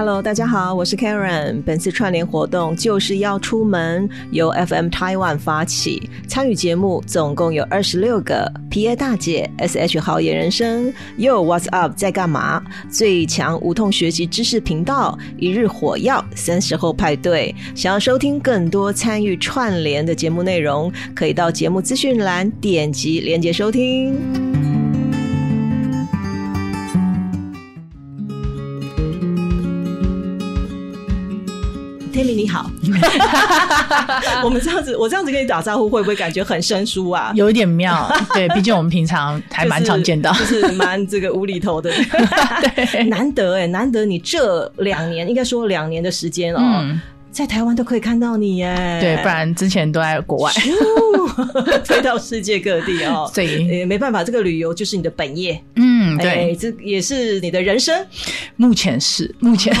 Hello，大家好，我是 Karen。本次串联活动就是要出门，由 FM Taiwan 发起，参与节目总共有二十六个。皮耶大姐、SH 好野人生、Yo What's Up 在干嘛？最强无痛学习知识频道、一日火药、三十后派对。想要收听更多参与串联的节目内容，可以到节目资讯栏点击连接收听。你好，我们这样子，我这样子跟你打招呼，会不会感觉很生疏啊？有一点妙，对，毕竟我们平常还蛮常见到，就是蛮这个无厘头的，对，难得哎，难得你这两年，应该说两年的时间哦。在台湾都可以看到你耶，对，不然之前都在国外，飞到世界各地哦。对，也没办法，这个旅游就是你的本业，嗯，对，这也是你的人生。目前是，目前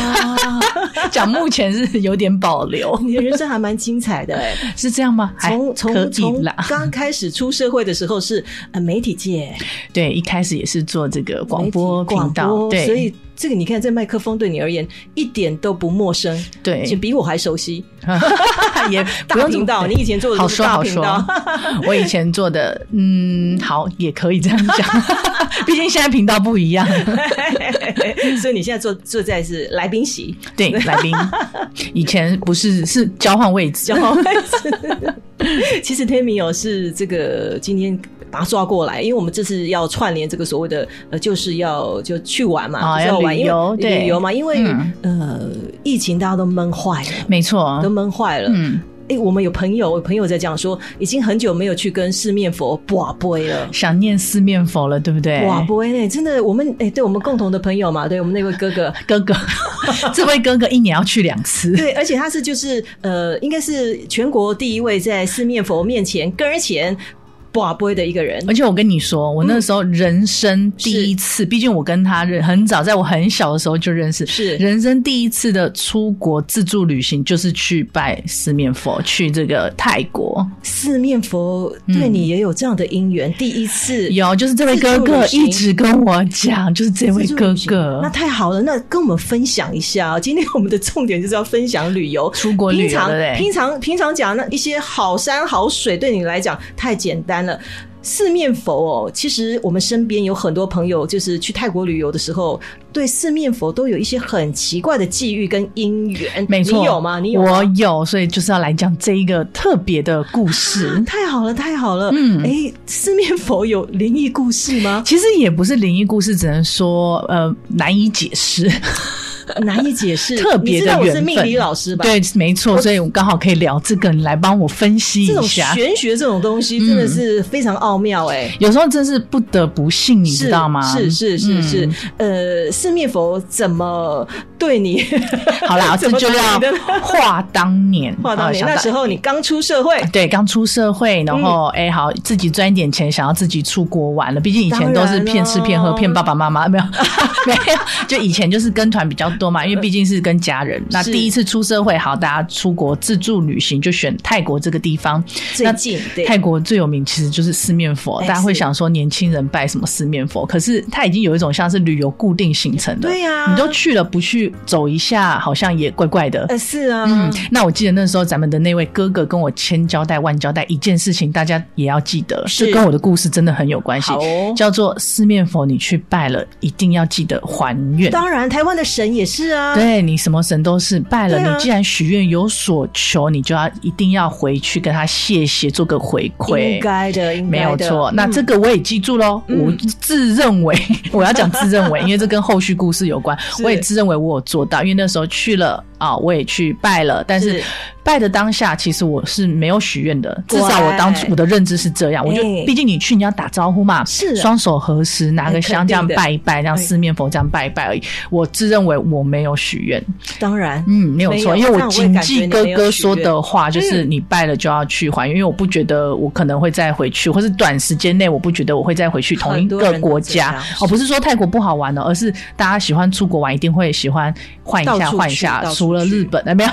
讲目前是有点保留，你的人生还蛮精彩的，哎，是这样吗？从从从刚开始出社会的时候是呃媒体界，对，一开始也是做这个广播频道，对，所以。这个你看，这麦克风对你而言一点都不陌生，对，就比我还熟悉。也 不用频道，你以前做的好说好说。我以前做的，嗯，好，也可以这样讲。毕竟现在频道不一样，所以你现在坐坐在是来宾席，对，来宾。以前不是是交换位置，交换位置。其实 Tammy 有是这个今天。把他抓过来，因为我们这次要串联这个所谓的呃，就是要就去玩嘛，要旅游，旅游嘛，因为呃，疫情大家都闷坏了，没错，都闷坏了。嗯，哎，我们有朋友，朋友在讲说，已经很久没有去跟四面佛挂杯了，想念四面佛了，对不对？挂杯呢，真的，我们哎，对我们共同的朋友嘛，对我们那位哥哥，哥哥，这位哥哥一年要去两次，对，而且他是就是呃，应该是全国第一位在四面佛面前跟前。不不会的一个人，而且我跟你说，我那时候人生第一次，毕竟我跟他认很早，在我很小的时候就认识，是人生第一次的出国自助旅行，就是去拜四面佛，去这个泰国。四面佛对你也有这样的因缘，第一次有，就是这位哥哥一直跟我讲，就是这位哥哥，那太好了，那跟我们分享一下。今天我们的重点就是要分享旅游，出国旅游，平常平常讲那一些好山好水，对你来讲太简单。了四面佛哦，其实我们身边有很多朋友，就是去泰国旅游的时候，对四面佛都有一些很奇怪的际遇跟姻缘。没错，你有吗？你有？我有，所以就是要来讲这一个特别的故事。太好了，太好了。嗯，哎，四面佛有灵异故事吗？其实也不是灵异故事，只能说呃难以解释。难以解释，特别的缘分。我是命理老师吧？对，没错，所以我刚好可以聊这个，你来帮我分析一下。玄学这种东西真的是非常奥妙哎，有时候真是不得不信，你知道吗？是是是是，呃，四面佛怎么对你？好啦，这就要话当年，话当年那时候你刚出社会，对，刚出社会，然后哎，好，自己赚一点钱，想要自己出国玩了。毕竟以前都是骗吃骗喝，骗爸爸妈妈，没有 没有，就以前就是跟团比较。多嘛，因为毕竟是跟家人。那第一次出社会，好，大家出国自助旅行就选泰国这个地方。最近，泰国最有名其实就是四面佛。大家会想说，年轻人拜什么四面佛？可是它已经有一种像是旅游固定行程的。对呀，你都去了，不去走一下，好像也怪怪的。呃，是啊。嗯，那我记得那时候咱们的那位哥哥跟我千交代万交代一件事情，大家也要记得，是跟我的故事真的很有关系。哦叫做四面佛，你去拜了，一定要记得还愿。当然，台湾的神也。是啊，对你什么神都是拜了。你既然许愿有所求，你就要一定要回去跟他谢谢，做个回馈。应该的，没有错。那这个我也记住喽。我自认为我要讲自认为，因为这跟后续故事有关。我也自认为我有做到，因为那时候去了啊，我也去拜了，但是。拜的当下，其实我是没有许愿的，至少我当初我的认知是这样。我就毕竟你去你要打招呼嘛，是双手合十，拿个香这样拜一拜，这样四面佛这样拜一拜而已。我自认为我没有许愿。当然，嗯，没有错，因为我谨记哥哥说的话，就是嗯你拜了就要去还愿，因为我不觉得我可能会再回去，或是短时间内我不觉得我会再回去同一个国家。哦，不是说泰国不好玩了，而是大家喜欢出国玩，一定会喜欢换一下换一下除了日本，哎，没有，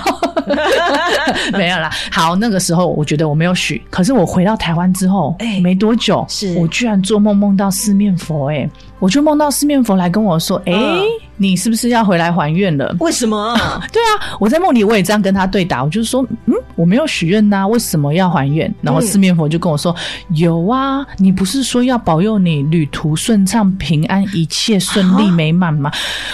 没有啦。好，那个时候我觉得我没有许，可是我回到台湾之后，哎没多久，是。我居然做梦梦到四面佛，哎，我就梦到四面佛来跟我说，哎嗯，你是不是要回来还愿了？为什么？对啊，我在梦里我也这样跟他对答，我就说，嗯，我没有许愿呐，为什么要还愿？然后嗯四面佛就跟我说，有啊，你不是说要保佑你旅途顺畅、平安、一切顺利啊美满吗？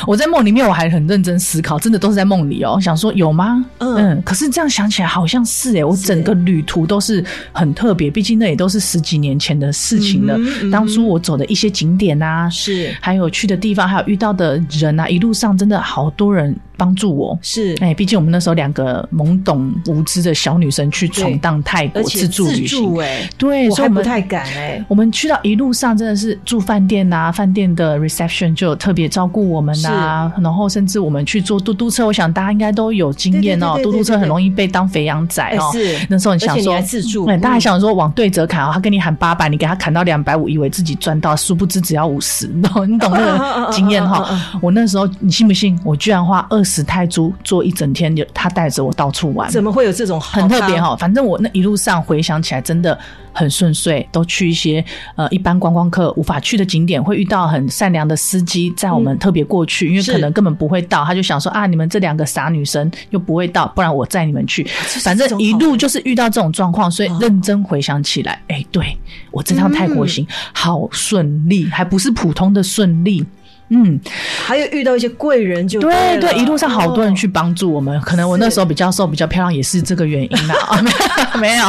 我在梦里面我还很认真思考，真的都是在梦里哦，想说有吗？嗯可是这样想起来好像是诶，我整个旅途都是很特别，毕竟那也都是十几年前的事情了。当初我走的一些景点啊，是。还有去的地方，还有遇到的人啊，一路上真的好多人帮助我。是，哎，毕竟我们那时候两个懵懂无知的小女生去闯荡泰国自助旅行，哎，对，我所以我们还不太敢哎。我们去到一路上真的是住饭店呐、饭店的 reception 就有特别照顾我们呐、然后甚至我们去坐嘟嘟车，我想大家应该都有经验哦，嘟嘟车很容易被当肥羊仔哦。哎是那时候你想说你自助对，大家嗯想说往对折砍哦，他跟你喊八百，你给他砍到两百五，以为自己赚到，殊不知只要五十，你懂你懂那个 经验哈嗯？我那时候你信不信？我居然花二十泰铢坐一整天，就他带着我到处玩，怎么会有这种好很特别康？哈、反正我那一路上回想起来，真的很顺遂，都去一些呃一般观光客无法去的景点，会遇到很善良的司机载我们特别过去，因为可能根本不会到，他就想说啊，你们这两个傻女生又不会到，不然我载你们去。反正一路就是遇到这种状况，所以认真回想起来，哎、对我这趟泰国行、好顺利，还不是普通的顺利。嗯，还有遇到一些贵人就对了。对，一路上好多人哦。去帮助我们，可能我那时候比较瘦、比较漂亮，也是这个原因啦。啊，没有没有，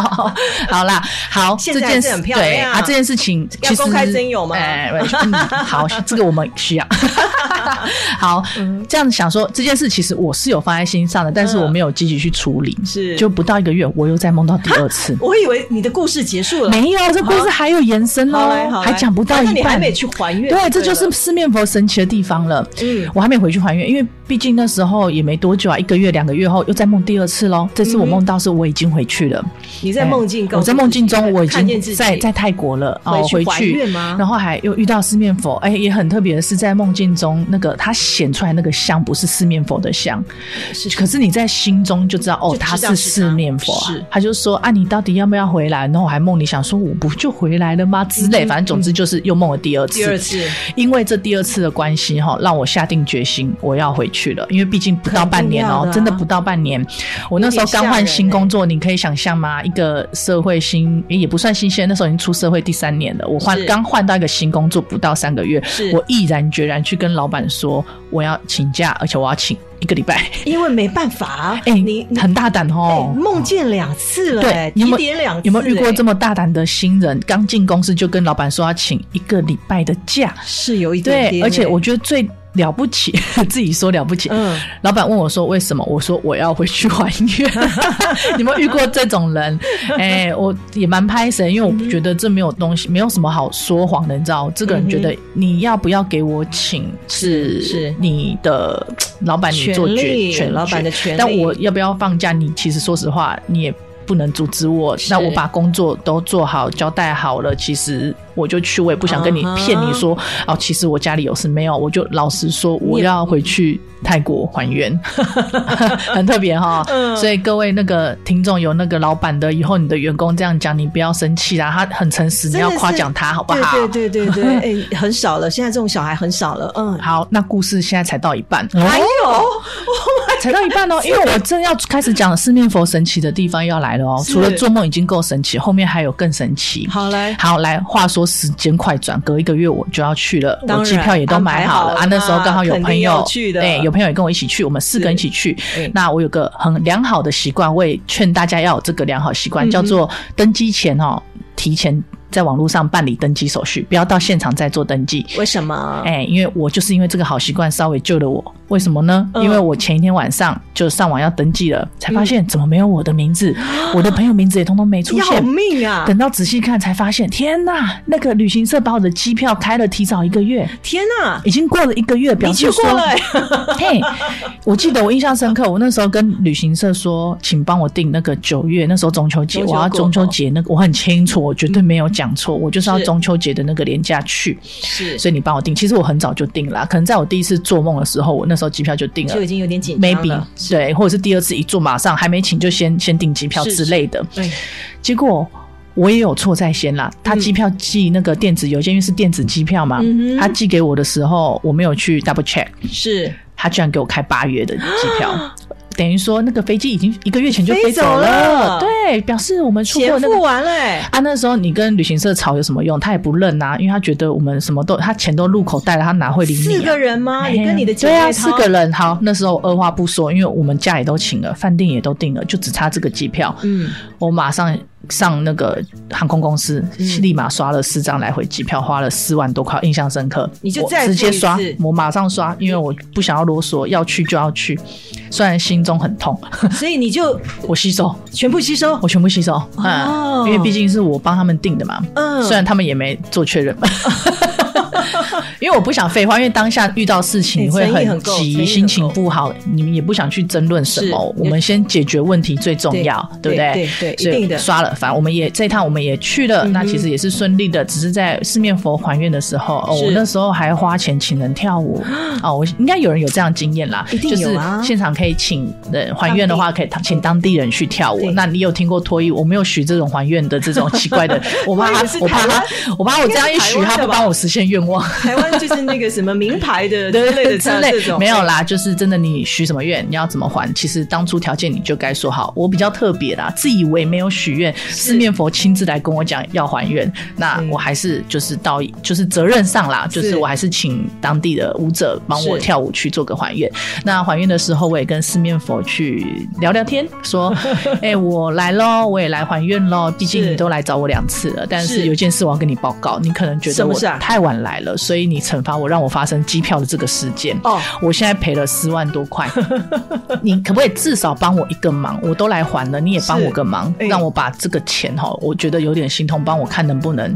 好啦，好，这件事很漂对亮啊，这件事情其实要公开真有吗？哎，嗯好，这个我们需要。好，嗯。这样想说这件事，其实我是有放在心上的，但是嗯我没有积极去处理。是。就不到一个月，我又再梦到第二次。我以为你的故事结束了，没有，这故事还有延伸哦，还讲不到反一半。你还没去还愿，对，这就是四面佛神奇的地方了。嗯我还没回去还愿，因为毕竟那时候也没多久啊，一个月、两个月后又再梦第二次喽。这次我梦到是我已经回去了，你在梦境我在梦境中我已经在在泰国了哦，回回去然后还又遇到四面佛，哎，也很特别的是，在梦境中那个他显出来那个像不是四面佛的像，是可是你在心中就知道哦他是四面佛啊是他。他就说啊，你到底要不要回来？然后我还梦里想说，我不就回来了吗？之类，反正总之就是又梦了第二次。第二次因为这第二次的关系哈，让我下定决心我要回去了。因为毕竟不到半年哦、真的不到半年。我那时候刚换新工作，你可以想象吗？一个社会新诶也不算新鲜，那时候已经出社会第三年了。我换刚换到一个新工作不到三个月，我毅然决然去跟老板说我要请假，而且我要请一个礼拜。因为没办法，哎、你你很大胆哎哦。梦见两次了，哎对，你有没有提点两次，有没有遇过这么么大胆的新人？刚进公司就跟老板说要请一个礼拜的假，是有一点对，而且哎我觉得最了不起，自己说了不起。嗯老板问我说为什么？我说我要回去还愿。你有没有遇过这种人？哎、我也蛮拍神，因为我觉得这没有东西，没有什么好说谎的，你知道？这个人觉得你要不要给我请是是你的老板你做决权老板的权利但我要不要放假？你其实说实话，你也。不能阻止我，那我把工作都做好，交代好了，其实我就去，我也不想跟你骗你说，哦，其实我家里有事，没有，我就老实说，我要回去泰国还原，很特别哈。嗯所以各位那个听众有那个老板的，以后你的员工这样讲，你不要生气啦，他很诚实，你要夸奖他好不好？对对对对对，哎，很少了，现在这种小孩很少了，嗯，好，那故事现在才到一半，还有 才到一半哦，因为我正要开始讲四面佛神奇的地方要来了哦。除了做梦已经够神奇，后面还有更神奇。好来，好，来，话说时间快转，隔一个月我就要去了，我机票也都买好了啊。那时候刚好有朋友要去的对，有朋友也跟我一起去，我们四个人一起去嗯。那我有个很良好的习惯，我也劝大家要有这个良好习惯，嗯叫做登机前哦，提前在网络上办理登机手续，不要到现场再做登记。为什么？哎、因为我就是因为这个好习惯，稍微救了我。为什么呢？因为我前一天晚上就上网要登记了，才发现怎么没有我的名字，我的朋友名字也通通没出现。要命啊！等到仔细看才发现，天哪！那个旅行社把我的机票开了提早一个月。天哪！已经过了一个月，表示说，嘿，我记得我印象深刻，我那时候跟旅行社说，请帮我订那个九月，那时候中秋节，我要中秋节那个，我很清楚，我绝对没有讲错，我就是要中秋节的那个年假去。是，所以你帮我订，其实我很早就订了，可能在我第一次做梦的时候，我那时候机票就定了，就已经有点紧张了。对，或者是第二次一坐，马上还没请就先先订机票之类的。对，结果我也有错在先啦。他机票寄那个电子邮件，因为是电子机票嘛，他寄给我的时候，我没有去 double check，是他居然给我开八月的机票。等于说，那个飞机已经一个月前就飞走了，对，表示我们出钱付完了。啊，那时候你跟旅行社吵有什么用？他也不认呐，因为他觉得我们什么都，他钱都入口袋了，他哪会理你？四个人吗？你跟你的对啊，四个人。好，那时候二话不说，因为我们假也都请了，饭店也都订了，就只差这个机票。嗯，我马上。上那个航空公司，立马刷了四张来回机票，花了四万多块，印象深刻。你就直接刷，我马上刷，因为我不想要啰嗦，要去就要去，虽然心中很痛。所以你就我吸收，全部吸收，我全部吸收。哦，因为毕竟是我帮他们订的嘛。嗯，虽然他们也没做确认。因为我不想废话，因为当下遇到事情你会很急，心情不好，你们也不想去争论什么。我们先解决问题最重要，对不对？对对，一定的。刷了，反正我们也这一趟我们也去了，那其实也是顺利的。只是在四面佛还愿的时候，哦，我那时候还花钱请人跳舞。哦，我应该有人有这样经验啦，一定有啊。现场可以请人还愿的话，可以请当地人去跳舞。那你有听过脱衣？我没有许这种还愿的这种奇怪的，我怕他，我怕他，我怕我这样一许，他不帮我实现愿望。台湾就是那个什么名牌的之类的之类这种没有啦，就是真的你许什么愿，你要怎么还？其实当初条件你就该说好。我比较特别啦，自以为没有许愿，四面佛亲自来跟我讲要还愿，那我还是就是到就是责任上啦，就是我还是请当地的舞者帮我跳舞去做个还愿。那还愿的时候，我也跟四面佛去聊聊天，说：“哎，我来喽，我也来还愿喽。毕竟你都来找我两次了，但是有件事我要跟你报告，你可能觉得我太晚来了，所以你惩罚我，让我发生机票的这个事件。哦，我现在赔了四万多块，你可不可以至少帮我一个忙？我都来还了，你也帮我个忙，让我把这个钱哈，我觉得有点心痛，帮我看能不能。”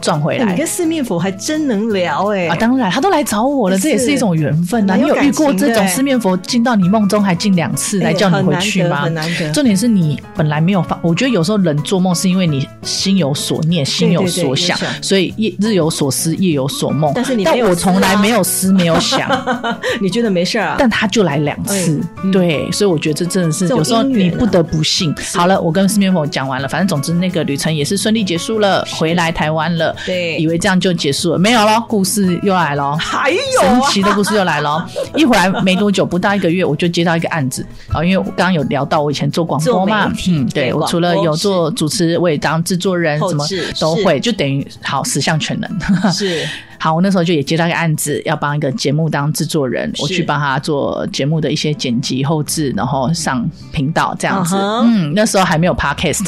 赚回来，你跟四面佛还真能聊哎！啊，当然，他都来找我了，这也是一种缘分呐。你有遇过这种四面佛进到你梦中还进两次来叫你回去吗？很难得。重点是你本来没有发，我觉得有时候人做梦是因为你心有所念，心有所想，所以夜日有所思，夜有所梦。但是你，但我从来没有思，没有想。你觉得没事啊？但他就来两次，对，所以我觉得这真的是有时候你不得不信。好了，我跟四面佛讲完了，反正总之那个旅程也是顺利结束了，回来台湾了。对，以为这样就结束了，没有了，故事又来了，还有神奇的故事又来了。一回来没多久，不到一个月，我就接到一个案子啊，因为我刚刚有聊到我以前做广播嘛，嗯，对我除了有做主持，我也当制作人，什么都会，就等于好十项全能。是。好，我那时候就也接到一个案子，要帮一个节目当制作人，我去帮他做节目的一些剪辑后置，然后上频道这样子。嗯，那时候还没有 podcast，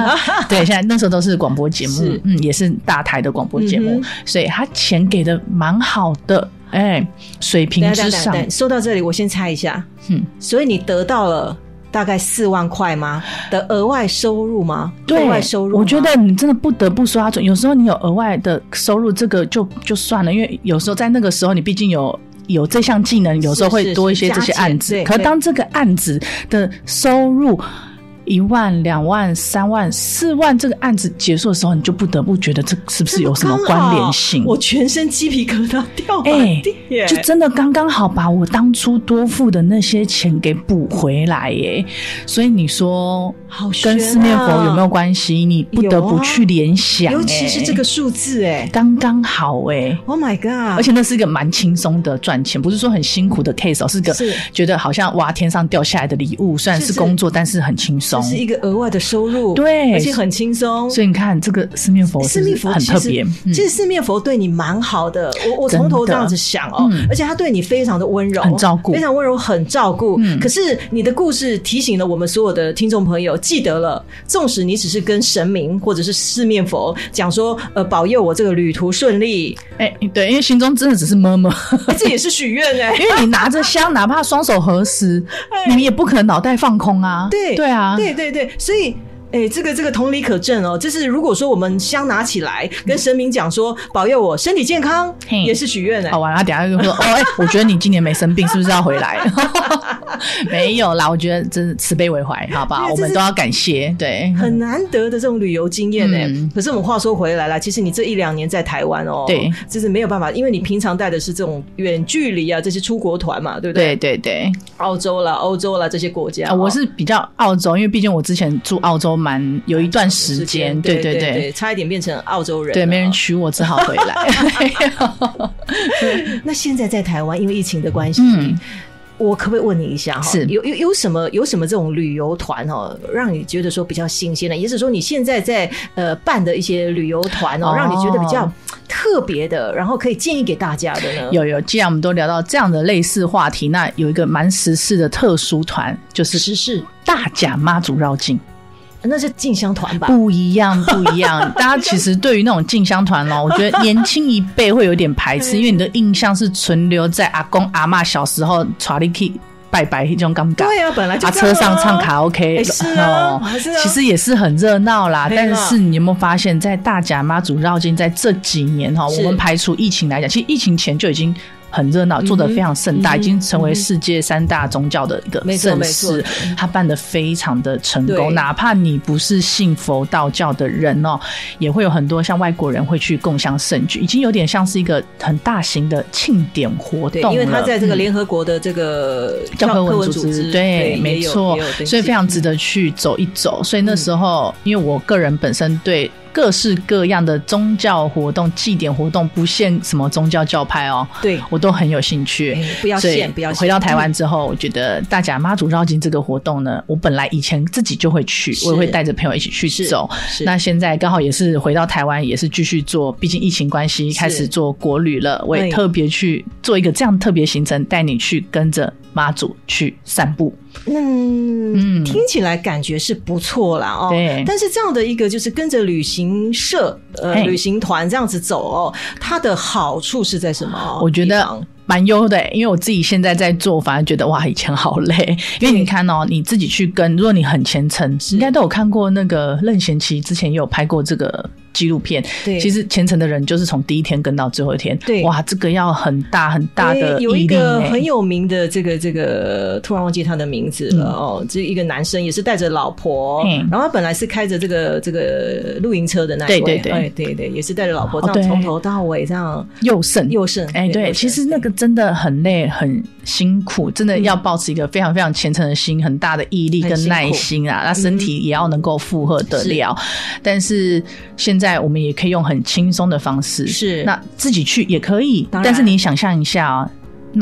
对，现在那时候都是广播节目，嗯，也是大台的广播节目，所以他钱给的蛮好的，哎，水平之上。说到这里，我先猜一下，嗯，所以你得到了。大概四万块吗的额外收入吗？额外收入，我觉得你真的不得不说，有时候你有额外的收入，这个就就算了，因为有时候在那个时候，你毕竟有有这项技能，有时候会多一些这些案子。可当这个案子的收入。一万、两万、三万、四万，这个案子结束的时候，你就不得不觉得这是不是有什么关联性？我全身鸡皮疙瘩掉哎、欸，就真的刚刚好把我当初多付的那些钱给补回来耶。所以你说，跟四面佛有没有关系？你不得不去联想，尤其是这个数字，哎，刚刚好哎。Oh my god！而且那是一个蛮轻松的赚钱，不是说很辛苦的 case 哦，是个觉得好像哇天上掉下来的礼物，虽然是工作，但是很轻松。是一个额外的收入，对，而且很轻松。所以你看，这个四面佛，四面佛很特别。其实四面佛对你蛮好的，我我从头这样子想哦，而且他对你非常的温柔，很照顾，非常温柔，很照顾。可是你的故事提醒了我们所有的听众朋友，记得了，纵使你只是跟神明或者是四面佛讲说，呃，保佑我这个旅途顺利，哎，对，因为心中真的只是么么，这也是许愿哎，因为你拿着香，哪怕双手合十，你也不可能脑袋放空啊。对对啊，对对对，所以。哎，这个这个同理可证哦，就是如果说我们香拿起来，跟神明讲说保佑我身体健康，也是许愿哎。好完了，等下就说哦，哎，我觉得你今年没生病，是不是要回来？没有啦，我觉得真是慈悲为怀，好吧，我们都要感谢。对，很难得的这种旅游经验哎。可是我们话说回来了，其实你这一两年在台湾哦，对，就是没有办法，因为你平常带的是这种远距离啊，这些出国团嘛，对不对？对对对，澳洲啦、欧洲啦这些国家，我是比较澳洲，因为毕竟我之前住澳洲蛮有一段。时间对对对，差一点变成澳洲人，对，没人娶我，只好回来。那现在在台湾，因为疫情的关系，我可不可以问你一下哈？是有有有什么有什么这种旅游团哦，让你觉得说比较新鲜的？也是说你现在在呃办的一些旅游团哦，让你觉得比较特别的，然后可以建议给大家的呢？有有，既然我们都聊到这样的类似话题，那有一个蛮时事的特殊团，就是时事大甲妈祖绕境。那是进香团吧？不一样，不一样。大家其实对于那种进香团哦，我觉得年轻一辈会有点排斥，因为你的印象是存留在阿公阿妈小时候查理 K 拜拜这种尴尬。对啊，本来就车上唱卡 OK 哦，其实也是很热闹啦。但是你有没有发现，在大甲妈祖绕境在这几年哈，我们排除疫情来讲，其实疫情前就已经。很热闹，做的非常盛大，已经成为世界三大宗教的一个盛事。他办的非常的成功，哪怕你不是信佛道教的人哦，也会有很多像外国人会去共襄盛举，已经有点像是一个很大型的庆典活动。因为他在这个联合国的这个教科文组织，对，没错，所以非常值得去走一走。所以那时候，因为我个人本身对。各式各样的宗教活动、祭典活动，不限什么宗教教派哦，对我都很有兴趣。不要限，不要限回到台湾之后，我觉得大甲妈祖绕境这个活动呢，我本来以前自己就会去，我也会带着朋友一起去走。那现在刚好也是回到台湾，也是继续做，毕竟疫情关系开始做国旅了，我也特别去做一个这样特别行程，带你去跟着妈祖去散步。嗯，听起来感觉是不错啦哦。对，但是这样的一个就是跟着旅行社呃旅行团这样子走哦，它的好处是在什么？我觉得蛮优的，因为我自己现在在做，反而觉得哇，以前好累。因为你看哦，你自己去跟，如果你很虔诚，应该都有看过那个任贤齐之前也有拍过这个。纪录片，对，其实虔诚的人就是从第一天跟到最后一天，对，哇，这个要很大很大的有一个很有名的这个这个，突然忘记他的名字了哦，这一个男生也是带着老婆，嗯然后他本来是开着这个这个露营车的那一位，对对对，对对，也是带着老婆这样从头到尾这样。又胜。又胜，哎，对，其实那个真的很累很辛苦，真的要保持一个非常非常虔诚的心，很大的毅力跟耐心啊，那身体也要能够负荷得了，但是现在。在我们也可以用很轻松的方式，是那自己去也可以，但是你想象一下啊。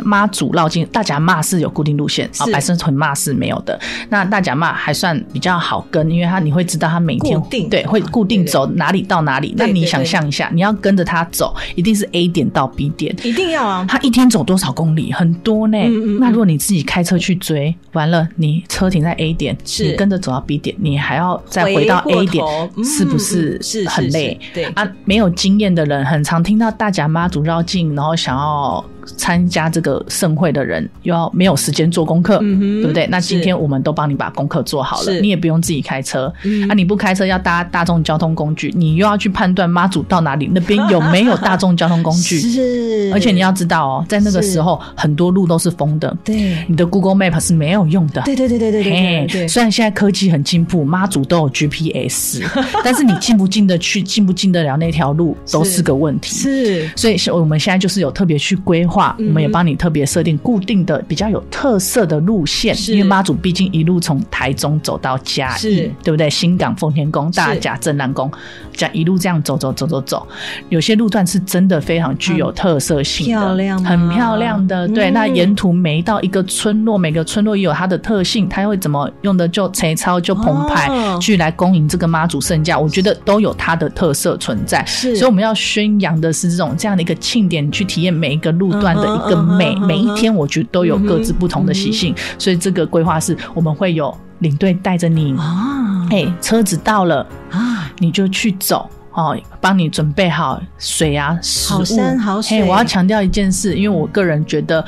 妈祖绕境，大甲骂是有固定路线，啊，白生屯骂是没有的。那大甲骂还算比较好跟，因为他你会知道他每天对会固定走哪里到哪里。那你想象一下，你要跟着他走，一定是 A 点到 B 点，一定要啊。他一天走多少公里？很多呢。那如果你自己开车去追，完了你车停在 A 点，你跟着走到 B 点，你还要再回到 A 点，是不是是很累？对啊，没有经验的人很常听到大甲妈祖绕境，然后想要。参加这个盛会的人又要没有时间做功课，对不对？那今天我们都帮你把功课做好了，你也不用自己开车。啊，你不开车要搭大众交通工具，你又要去判断妈祖到哪里，那边有没有大众交通工具？是，而且你要知道哦，在那个时候很多路都是封的，对，你的 Google Map 是没有用的。对对对对对对对。虽然现在科技很进步，妈祖都有 GPS，但是你进不进得去，进不进得了那条路都是个问题。是，所以我们现在就是有特别去规划。话，我们也帮你特别设定固定的、比较有特色的路线，因为妈祖毕竟一路从台中走到嘉义，对不对？新港、奉天宫、大甲、镇南宫，这样一路这样走走走走走，有些路段是真的非常具有特色性的，漂亮，很漂亮的。对，那沿途每到一个村落，每个村落也有它的特性，它会怎么用的就粗糙就澎湃，去来恭迎这个妈祖圣驾，我觉得都有它的特色存在。是，所以我们要宣扬的是这种这样的一个庆典，去体验每一个路。段的一个每每一天，我觉得都有各自不同的习性，所以这个规划是我们会有领队带着你哎，车子到了啊，你就去走哦，帮你准备好水啊、食物。好山好水。我要强调一件事，因为我个人觉得。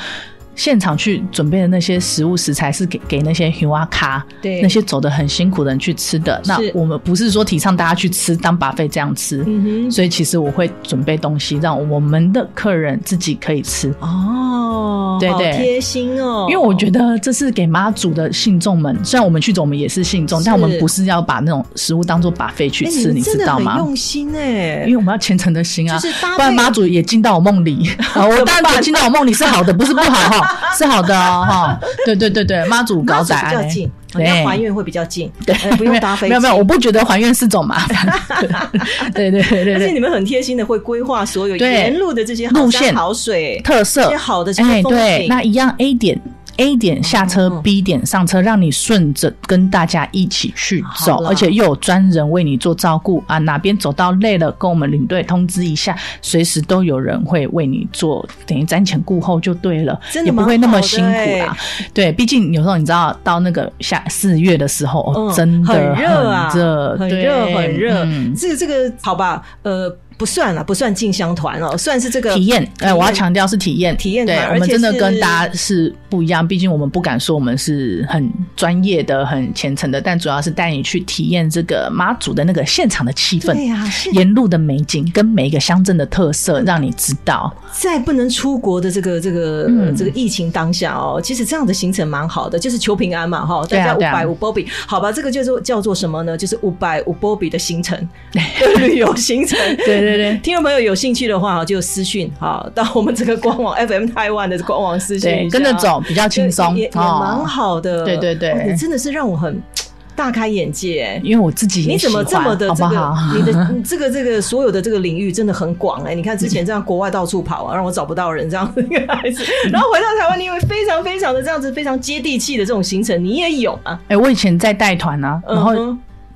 现场去准备的那些食物食材是给给那些 h u 卡，对那些走的很辛苦的人去吃的。那我们不是说提倡大家去吃当把费这样吃，所以其实我会准备东西让我们的客人自己可以吃。哦，对对，贴心哦。因为我觉得这是给妈祖的信众们，虽然我们去走，我们也是信众，但我们不是要把那种食物当做把费去吃，你知道吗？用心哎，因为我们要虔诚的心啊，不然妈祖也进到我梦里。我当然进到我梦里是好的，不是不好哈。是好的哦，哈，对对对对，妈祖高仔比较近，对，还愿会比较近，对，不用搭飞机。没有没有，我不觉得还愿是种麻烦。对对对对，而且你们很贴心的会规划所有沿路的这些路线、好水特色、好的哎，对，那一样 A 点。A 点下车，B 点上车，让你顺着跟大家一起去走，而且又有专人为你做照顾啊！哪边走到累了，跟我们领队通知一下，随时都有人会为你做，等于瞻前顾后就对了，也不会那么辛苦啦。对，毕竟有时候你知道，到那个下四月的时候，哦，真的很热很热，很热。这个这个好吧，呃。不算了，不算进香团哦，算是这个体验。哎，我要强调是体验，体验。对，我们真的跟大家是不一样。毕竟我们不敢说我们是很专业的、很虔诚的，但主要是带你去体验这个妈祖的那个现场的气氛，对呀，沿路的美景跟每一个乡镇的特色，让你知道。在不能出国的这个这个这个疫情当下哦，其实这样的行程蛮好的，就是求平安嘛哈。大家五百五波比，好吧，这个就是叫做什么呢？就是五百五波比的行程，旅游行程。对对对，听众朋友有兴趣的话，就私讯哈，到我们这个官网 FM 台湾的官网私讯，跟着走比较轻松，也也蛮好的。对对对，你真的是让我很。大开眼界，因为我自己你怎么这么的这个 你的 这个这个所有的这个领域真的很广哎！你看之前这样国外到处跑啊，让我找不到人这样子一个孩子，然后回到台湾，你以为非常非常的这样子非常接地气的这种行程，你也有啊？哎，我以前在带团啊，然后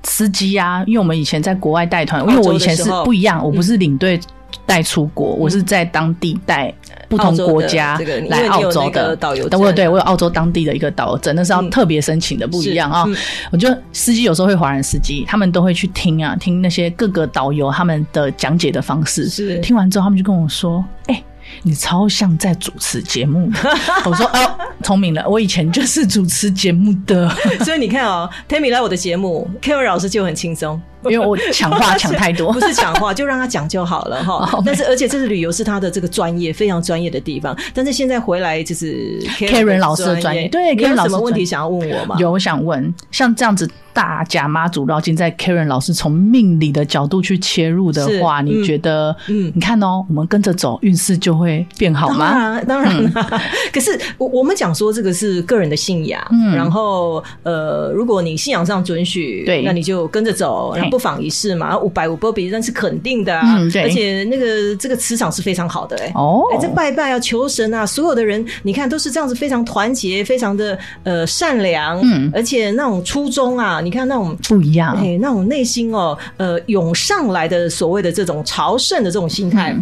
司机啊，因为我们以前在国外带团，因为我以前是不一样，我不是领队。带出国，我是在当地带不同国家来澳洲的导游，对，对我有澳洲当地的一个导游证，那是要特别申请的，不一样啊。我觉得司机有时候会华人司机，他们都会去听啊，听那些各个导游他们的讲解的方式。是听完之后，他们就跟我说：“哎。”你超像在主持节目，我说哦，聪明了，我以前就是主持节目的，所以你看哦，Tammy 来我的节目，Karen 老师就很轻松，因为我抢话 抢太多，不是抢话，就让他讲就好了哈。但是而且这是旅游是他的这个专业，非常专业的地方。但是现在回来就是 Karen 老师的专业，对，Karen 老师什么问题想要问我吗？有想问，像这样子。大甲妈祖绕境，在 Karen 老师从命理的角度去切入的话，你觉得？嗯，你看哦，我们跟着走，运势就会变好吗？当然，当然。可是我我们讲说这个是个人的信仰，然后呃，如果你信仰上准许，对，那你就跟着走，不妨一试嘛。五百五波比那是肯定的，嗯，对。而且那个这个磁场是非常好的，哎哦，哎，这拜拜啊，求神啊，所有的人你看都是这样子，非常团结，非常的呃善良，嗯，而且那种初衷啊。你看那种不一样，哎，那种内心哦，呃，涌上来的所谓的这种朝圣的这种心态。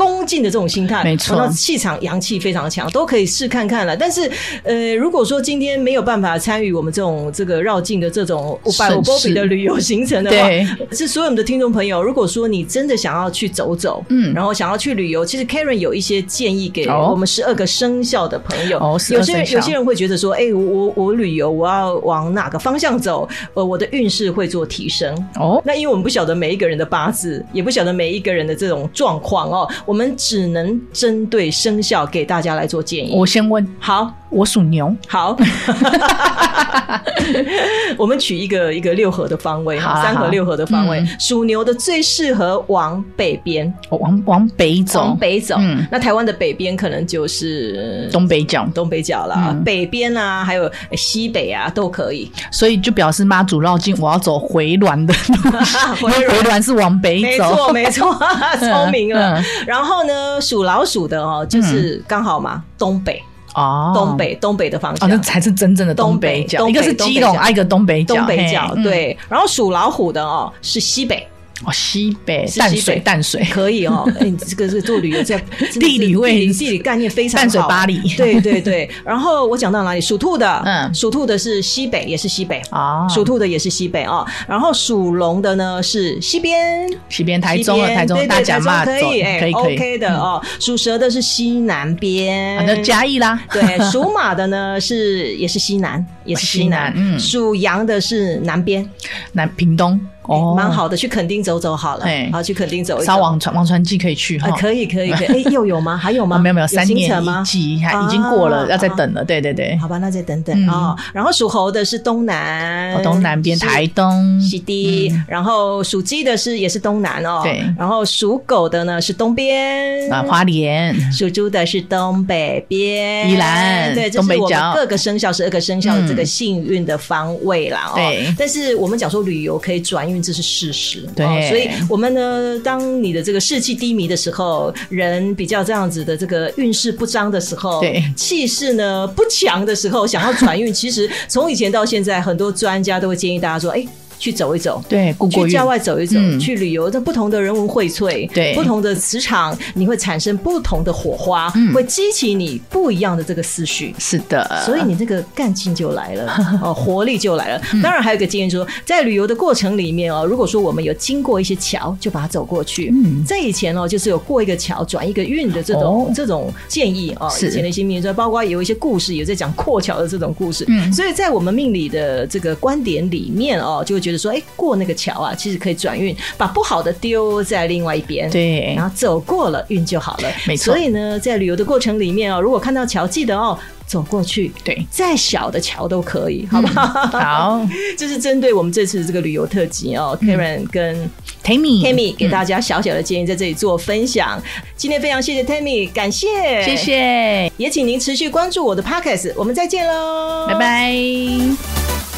恭敬的这种心态，没错，气场阳气非常强，都可以试看看了。但是，呃，如果说今天没有办法参与我们这种这个绕境的这种五百五波比的旅游行程的话，是所有的听众朋友，如果说你真的想要去走走，嗯，然后想要去旅游，其实 Karen 有一些建议给我们十二个生肖的朋友。哦，有些人有些人会觉得说，哎，我我旅游我要往哪个方向走？呃，我的运势会做提升。哦，那因为我们不晓得每一个人的八字，也不晓得每一个人的这种状况哦。我们只能针对生肖给大家来做建议。我先问，好，我属牛，好，我们取一个一个六合的方位，三合六合的方位，属牛的最适合往北边，往往北走，往北走。那台湾的北边可能就是东北角，东北角啦，北边啊，还有西北啊，都可以。所以就表示妈祖绕境，我要走回銮的路，回銮。是往北走，没错，没错，聪明了。然后呢？属老鼠的哦，就是刚好嘛，东北哦，东北东北的方向，那才是真正的东北角。一个是基隆，一个东北角，东北角对。然后属老虎的哦，是西北哦，西北淡水淡水，可以哦，哎，你这个是做旅游，这 地理位地理地理概念非常好。淡水巴黎。对对对。然后我讲到哪里？属兔的，嗯。属兔的是西北，也是西北。啊，属兔的也是西北哦，然后属龙的呢是西边，西边台中了，台中大甲妈台中可以，哎可以，OK 的哦。属蛇的是西南边，啊，那嘉义啦，对，属马的呢是也是西南，也是西南。西南嗯。属羊的是南边，南屏东哦，蛮好的，去垦丁走走好了哎。好，去垦丁走一走。烧王船王船季可以去哈啊，。可以可以可以，哎，又有吗？还有吗？哦，没有没有，三年一？季还已经过了，啊要再等了。对对对，好吧，那再等等嗯哦。然后属猴的是东南，哦东南边台东西地，然后属鸡的是也是东南哦，对然后属狗的呢是东边啊，花莲属猪的是东北边，宜兰对，这是我们东北角各个生肖十二个生肖的这个嗯幸运的方位啦。哦对但是我们讲说旅游可以转运，这是事实。对哦所以我们呢，当你的这个士气低迷的时候，人比较这样子的这个运势不彰的时候，对气势呢不强的时候，想要转运，其实从以前到现在，很多专家都会建议大家说，哎。去走一走，对，去郊外走一走，嗯去旅游，这不同的人文荟萃，对不同的磁场，你会产生不同的火花，嗯会激起你不一样的这个思绪。是的，所以你这个干劲就来了，哦，活力就来了。嗯当然还有一个经验说，在旅游的过程里面哦，如果说我们有经过一些桥，就把它走过去。嗯在以前哦，就是有过一个桥转一个运的这种、哦这种建议哦。是以前的一些民俗，包括有一些故事也在讲过桥的这种故事。嗯所以在我们命理的这个观点里面哦，就会觉得说，哎，过那个桥啊，其实可以转运，把不好的丢在另外一边。对然后走过了运就好了，没错所以呢，在旅游的过程里面哦，如果看到桥，记得哦，走过去。对，再小的桥都可以，好不好？好 这是针对我们这次这个旅游特辑哦，Karen 跟，Tammy Tammy 给大家，家小小的建议，在这里做分享。今天非常谢谢 Tammy，感谢，谢，谢，也请您持续关注我的 Podcast，我们再见喽，拜。拜。